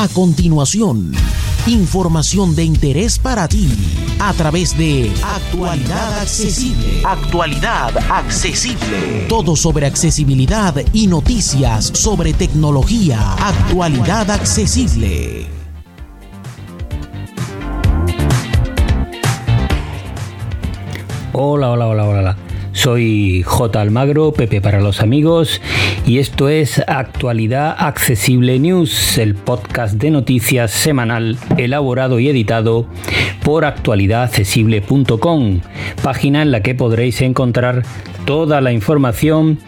A continuación, información de interés para ti a través de Actualidad Accesible. Actualidad Accesible. Todo sobre accesibilidad y noticias sobre tecnología. Actualidad Accesible. Hola, hola, hola, hola. Soy J. Almagro, Pepe para los amigos, y esto es Actualidad Accesible News, el podcast de noticias semanal elaborado y editado por actualidadaccesible.com, página en la que podréis encontrar toda la información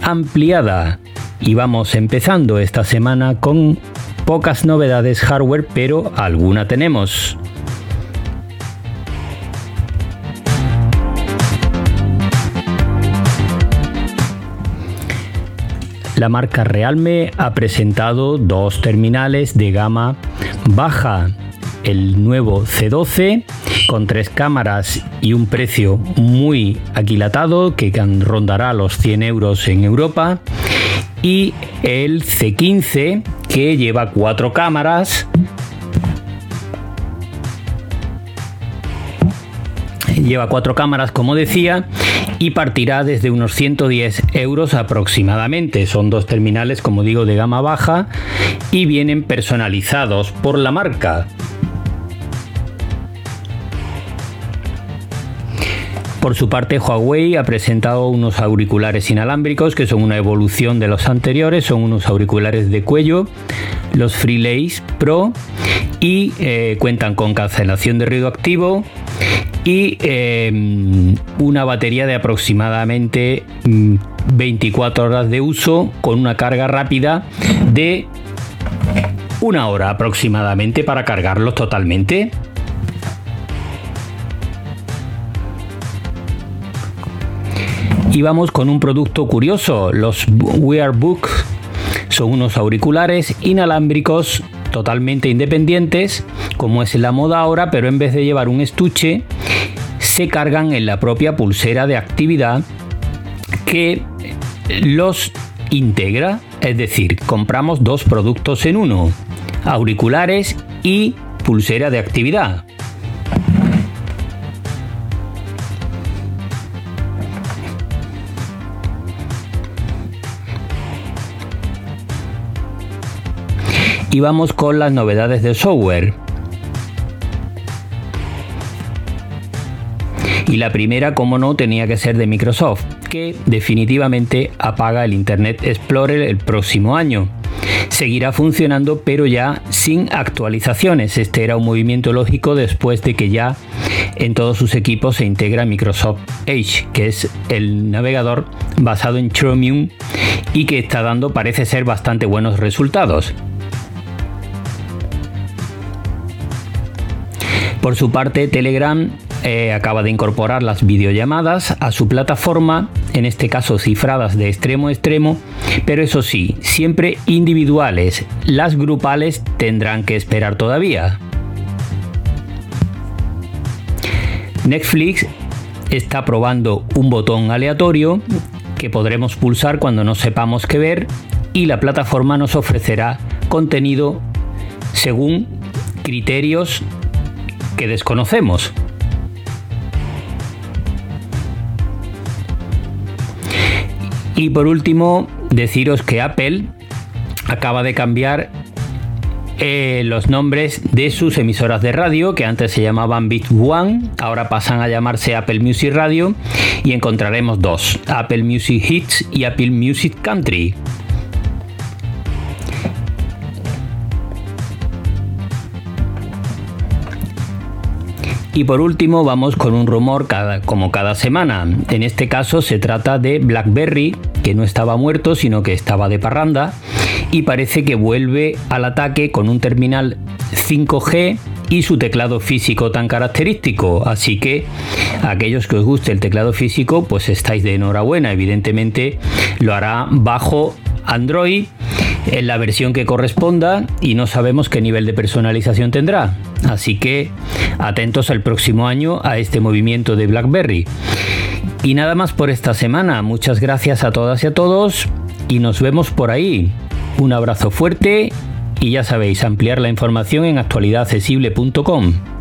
ampliada. Y vamos empezando esta semana con pocas novedades hardware, pero alguna tenemos. La marca Realme ha presentado dos terminales de gama baja. El nuevo C12 con tres cámaras y un precio muy aquilatado que rondará los 100 euros en Europa. Y el C15 que lleva cuatro cámaras lleva cuatro cámaras como decía y partirá desde unos 110 euros aproximadamente. Son dos terminales, como digo, de gama baja y vienen personalizados por la marca. Por su parte, Huawei ha presentado unos auriculares inalámbricos que son una evolución de los anteriores, son unos auriculares de cuello, los Freelace Pro, y eh, cuentan con cancelación de ruido activo, y em, una batería de aproximadamente 24 mm, horas de uso con una carga rápida de una hora aproximadamente para cargarlos totalmente. Y vamos con un producto curioso, los Wearbook son unos auriculares inalámbricos totalmente independientes, como es la moda ahora, pero en vez de llevar un estuche, se cargan en la propia pulsera de actividad que los integra, es decir, compramos dos productos en uno, auriculares y pulsera de actividad. Y vamos con las novedades de software. Y la primera, como no, tenía que ser de Microsoft, que definitivamente apaga el Internet Explorer el próximo año. Seguirá funcionando, pero ya sin actualizaciones. Este era un movimiento lógico después de que ya en todos sus equipos se integra Microsoft Edge, que es el navegador basado en Chromium y que está dando, parece ser, bastante buenos resultados. Por su parte, Telegram eh, acaba de incorporar las videollamadas a su plataforma, en este caso cifradas de extremo a extremo, pero eso sí, siempre individuales. Las grupales tendrán que esperar todavía. Netflix está probando un botón aleatorio que podremos pulsar cuando no sepamos qué ver y la plataforma nos ofrecerá contenido según criterios que desconocemos. Y por último, deciros que Apple acaba de cambiar eh, los nombres de sus emisoras de radio, que antes se llamaban Bit One, ahora pasan a llamarse Apple Music Radio, y encontraremos dos, Apple Music Hits y Apple Music Country. Y por último vamos con un rumor como cada semana. En este caso se trata de BlackBerry, que no estaba muerto, sino que estaba de parranda, y parece que vuelve al ataque con un terminal 5G y su teclado físico tan característico. Así que aquellos que os guste el teclado físico, pues estáis de enhorabuena. Evidentemente lo hará bajo Android en la versión que corresponda y no sabemos qué nivel de personalización tendrá. Así que atentos al próximo año a este movimiento de BlackBerry. Y nada más por esta semana. Muchas gracias a todas y a todos y nos vemos por ahí. Un abrazo fuerte Y ya sabéis, ampliar la información en actualidadaccesible.com.